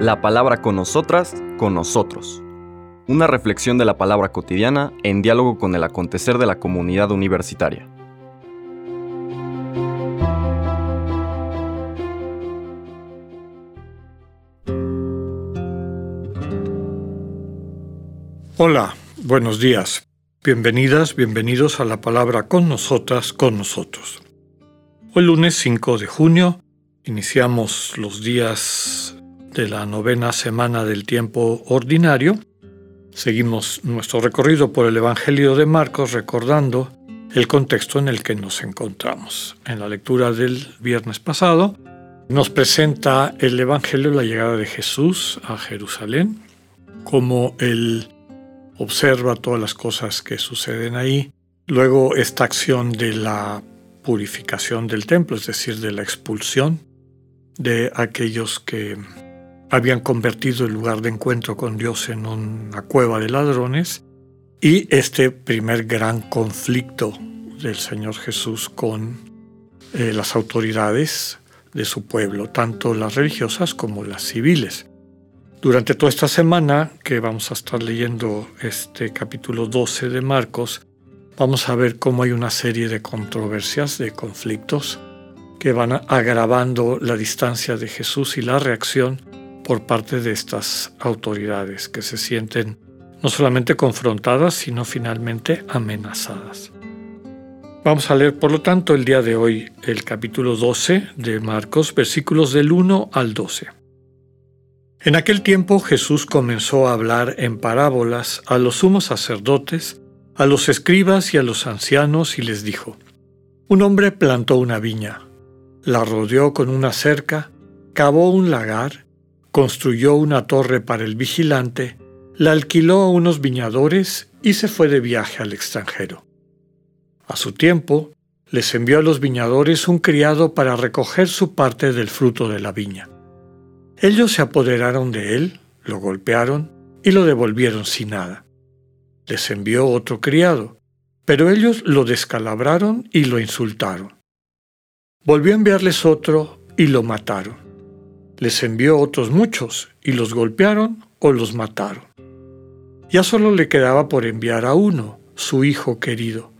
La palabra con nosotras, con nosotros. Una reflexión de la palabra cotidiana en diálogo con el acontecer de la comunidad universitaria. Hola, buenos días. Bienvenidas, bienvenidos a la palabra con nosotras, con nosotros. Hoy lunes 5 de junio iniciamos los días de la novena semana del tiempo ordinario. Seguimos nuestro recorrido por el Evangelio de Marcos recordando el contexto en el que nos encontramos. En la lectura del viernes pasado nos presenta el Evangelio la llegada de Jesús a Jerusalén como el observa todas las cosas que suceden ahí. Luego esta acción de la purificación del templo, es decir, de la expulsión de aquellos que habían convertido el lugar de encuentro con Dios en una cueva de ladrones, y este primer gran conflicto del Señor Jesús con eh, las autoridades de su pueblo, tanto las religiosas como las civiles. Durante toda esta semana que vamos a estar leyendo este capítulo 12 de Marcos, vamos a ver cómo hay una serie de controversias, de conflictos, que van agravando la distancia de Jesús y la reacción por parte de estas autoridades que se sienten no solamente confrontadas, sino finalmente amenazadas. Vamos a leer, por lo tanto, el día de hoy el capítulo 12 de Marcos, versículos del 1 al 12. En aquel tiempo Jesús comenzó a hablar en parábolas a los sumos sacerdotes, a los escribas y a los ancianos y les dijo, Un hombre plantó una viña, la rodeó con una cerca, cavó un lagar, construyó una torre para el vigilante, la alquiló a unos viñadores y se fue de viaje al extranjero. A su tiempo, les envió a los viñadores un criado para recoger su parte del fruto de la viña. Ellos se apoderaron de él, lo golpearon y lo devolvieron sin nada. Les envió otro criado, pero ellos lo descalabraron y lo insultaron. Volvió a enviarles otro y lo mataron. Les envió otros muchos y los golpearon o los mataron. Ya solo le quedaba por enviar a uno, su hijo querido,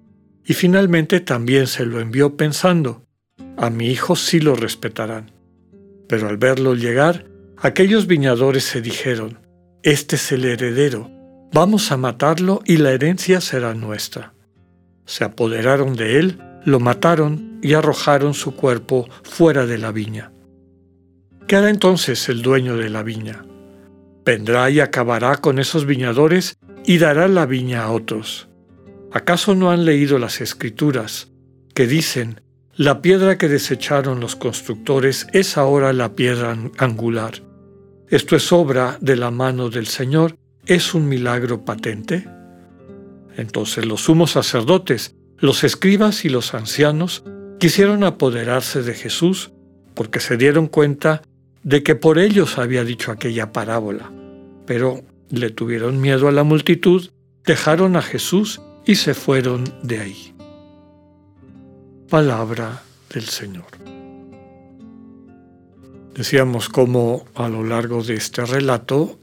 y finalmente también se lo envió pensando, a mi hijo sí lo respetarán. Pero al verlo llegar, aquellos viñadores se dijeron, Este es el heredero, vamos a matarlo y la herencia será nuestra. Se apoderaron de él, lo mataron y arrojaron su cuerpo fuera de la viña. ¿Qué hará entonces el dueño de la viña? Vendrá y acabará con esos viñadores y dará la viña a otros. ¿Acaso no han leído las escrituras que dicen, la piedra que desecharon los constructores es ahora la piedra angular. Esto es obra de la mano del Señor, es un milagro patente. Entonces los sumos sacerdotes, los escribas y los ancianos quisieron apoderarse de Jesús porque se dieron cuenta de que por ellos había dicho aquella parábola. Pero le tuvieron miedo a la multitud, dejaron a Jesús y se fueron de ahí palabra del Señor. Decíamos cómo a lo largo de este relato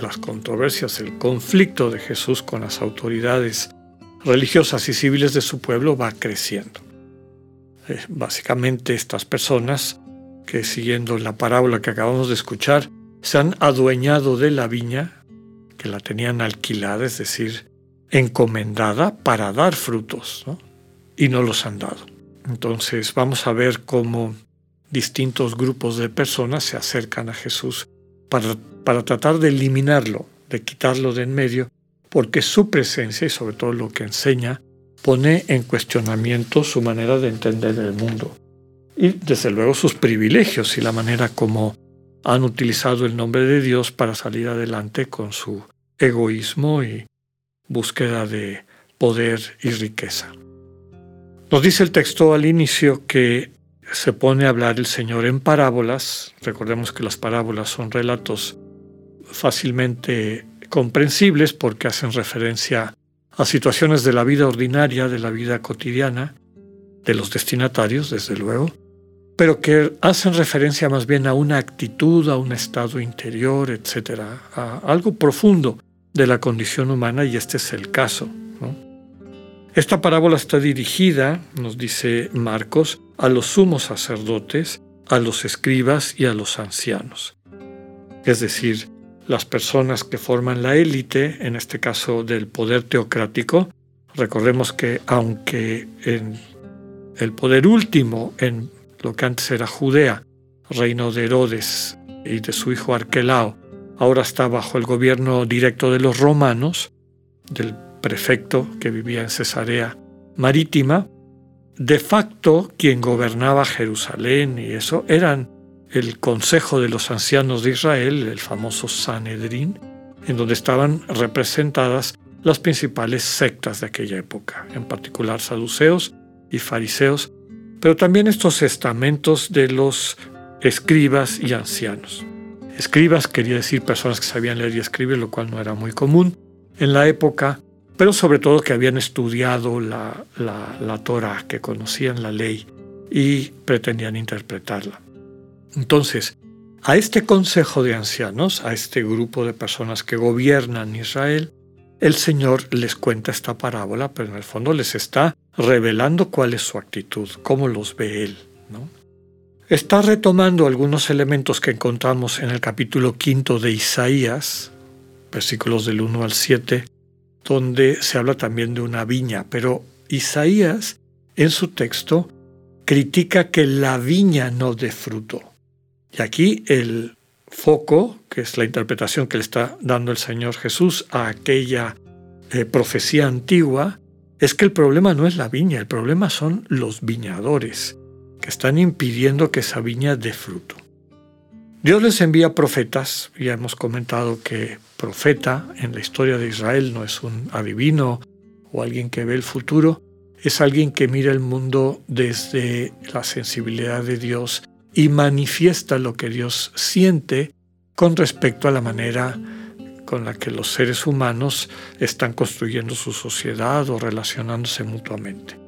las controversias, el conflicto de Jesús con las autoridades religiosas y civiles de su pueblo va creciendo. Eh, básicamente estas personas que siguiendo la parábola que acabamos de escuchar, se han adueñado de la viña, que la tenían alquilada, es decir, encomendada para dar frutos. y no los han dado. Entonces vamos a ver cómo distintos grupos de personas se acercan a Jesús para, para tratar de eliminarlo, de quitarlo de en medio, porque su presencia y sobre todo lo que enseña pone en cuestionamiento su manera de entender el mundo y desde luego sus privilegios y la manera como han utilizado el nombre de Dios para salir adelante con su egoísmo y búsqueda de poder y riqueza. Nos dice el texto al inicio que se pone a hablar el Señor en parábolas. Recordemos que las parábolas son relatos fácilmente comprensibles porque hacen referencia a situaciones de la vida ordinaria, de la vida cotidiana, de los destinatarios, desde luego. pero que hacen referencia más bien a una actitud, a un estado interior, etc., a algo profundo de la condición humana y este es el caso. Esta parábola está dirigida, nos dice Marcos, a los sumos sacerdotes, a los escribas y a los ancianos. Es decir, las personas que forman la élite, en este caso del poder teocrático, recordemos que aunque en el poder último, en lo que antes era Judea, reino de Herodes y de su hijo Arquelao, ahora está bajo el gobierno directo de los romanos, del prefecto que vivía en Cesarea Marítima, de facto quien gobernaba Jerusalén y eso eran el Consejo de los Ancianos de Israel, el famoso Sanedrín, en donde estaban representadas las principales sectas de aquella época, en particular saduceos y fariseos, pero también estos estamentos de los escribas y ancianos. Escribas quería decir personas que sabían leer y escribir, lo cual no era muy común en la época, pero sobre todo que habían estudiado la, la, Torah, que conocían la ley y pretendían interpretarla. Entonces, a este consejo de ancianos, a este grupo de personas que gobiernan Israel, el Señor les cuenta esta parábola, pero en el fondo les está revelando cuál es su actitud, cómo los ve Él. ¿no? Está retomando algunos elementos que encontramos en el capítulo quinto de Isaías, versículos del 1 al 7, donde se habla también de una viña, pero Isaías en su texto critica que la viña no dé fruto. Y aquí el foco, que es la interpretación que le está dando el Señor Jesús a aquella eh, profecía antigua, es que el problema no es la viña, el problema son los viñadores que están impidiendo que esa viña dé fruto. Dios les envía profetas, ya hemos comentado que profeta en la historia de Israel no es un adivino o alguien que ve el futuro, es alguien que mira el mundo desde la sensibilidad de Dios y manifiesta lo que Dios siente con respecto a la manera con la que los seres humanos están construyendo su sociedad o relacionándose mutuamente.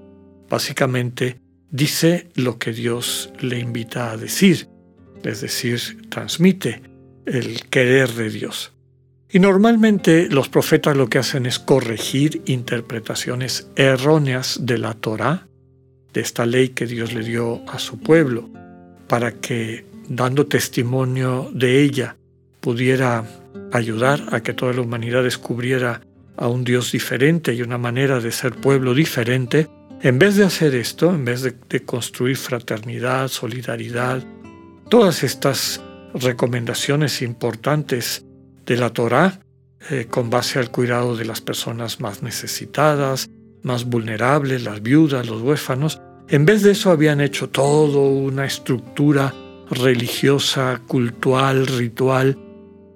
Básicamente, dice lo que Dios le invita a decir, es decir, transmite el querer de Dios. Y normalmente los profetas lo que hacen es corregir interpretaciones erróneas de la Torá, de esta ley que Dios le dio a su pueblo, para que, dando testimonio de ella, pudiera ayudar a que toda la humanidad descubriera a un Dios diferente y una manera de ser pueblo diferente, en vez de hacer esto, en vez de, construir fraternidad, solidaridad, todas estas recomendaciones importantes de la Torá eh, con base al cuidado de las personas más necesitadas, más vulnerables, las viudas, los huérfanos, en vez de eso habían hecho todo una estructura religiosa, cultural, ritual,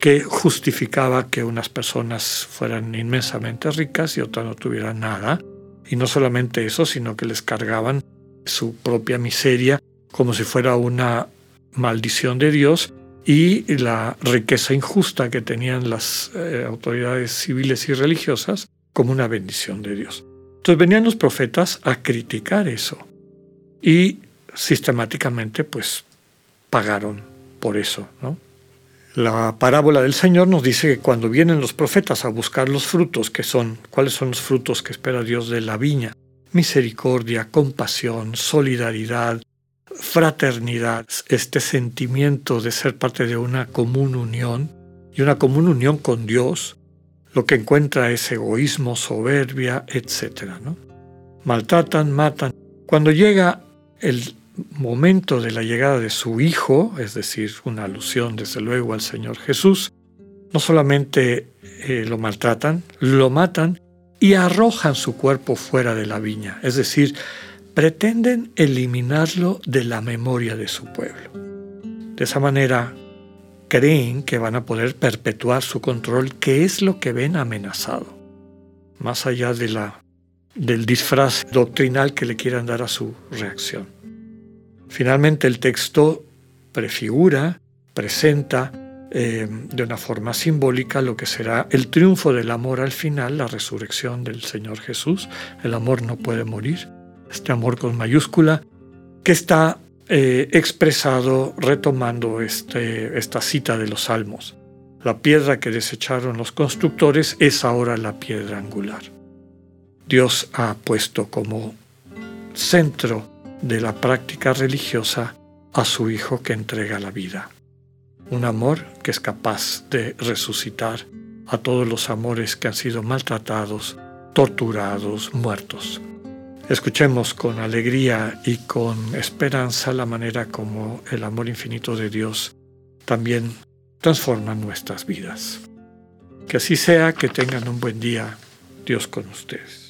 que justificaba que unas personas fueran inmensamente ricas y otras no tuvieran nada, y no solamente eso, sino que les cargaban su propia miseria como si fuera una maldición de Dios y la riqueza injusta que tenían las eh, autoridades civiles y religiosas como una bendición de Dios. Entonces venían los profetas a criticar eso y sistemáticamente pues pagaron por eso, ¿no? La parábola del Señor nos dice que cuando vienen los profetas a buscar los frutos, que son, ¿cuáles son los frutos que espera Dios de la viña? Misericordia, compasión, solidaridad, fraternidad, este sentimiento de ser parte de una común unión y una común unión con Dios, lo que encuentra es egoísmo, soberbia, etc. Maltratan, matan. Cuando llega el momento de la llegada de su Hijo, es decir, una alusión desde luego al Señor Jesús, no solamente eh, lo maltratan, lo matan y arrojan su cuerpo fuera de la viña, es decir, pretenden eliminarlo de la memoria de su pueblo. De esa manera, creen que van a poder perpetuar su control, que es lo que ven amenazado, más allá de la, del disfraz doctrinal que le quieran dar a su reacción. Finalmente el texto prefigura, presenta eh, de una forma simbólica lo que será el triunfo del amor al final, la resurrección del Señor Jesús. El amor no puede morir, este amor con mayúscula, que está eh, expresado retomando este, esta cita de los Salmos. La piedra que desecharon los constructores es ahora la piedra angular. Dios ha puesto como centro de la práctica religiosa a su Hijo que entrega la vida. Un amor que es capaz de resucitar a todos los amores que han sido maltratados, torturados, muertos. Escuchemos con alegría y con esperanza la manera como el amor infinito de Dios también transforma nuestras vidas. Que así sea, que tengan un buen día, Dios con ustedes.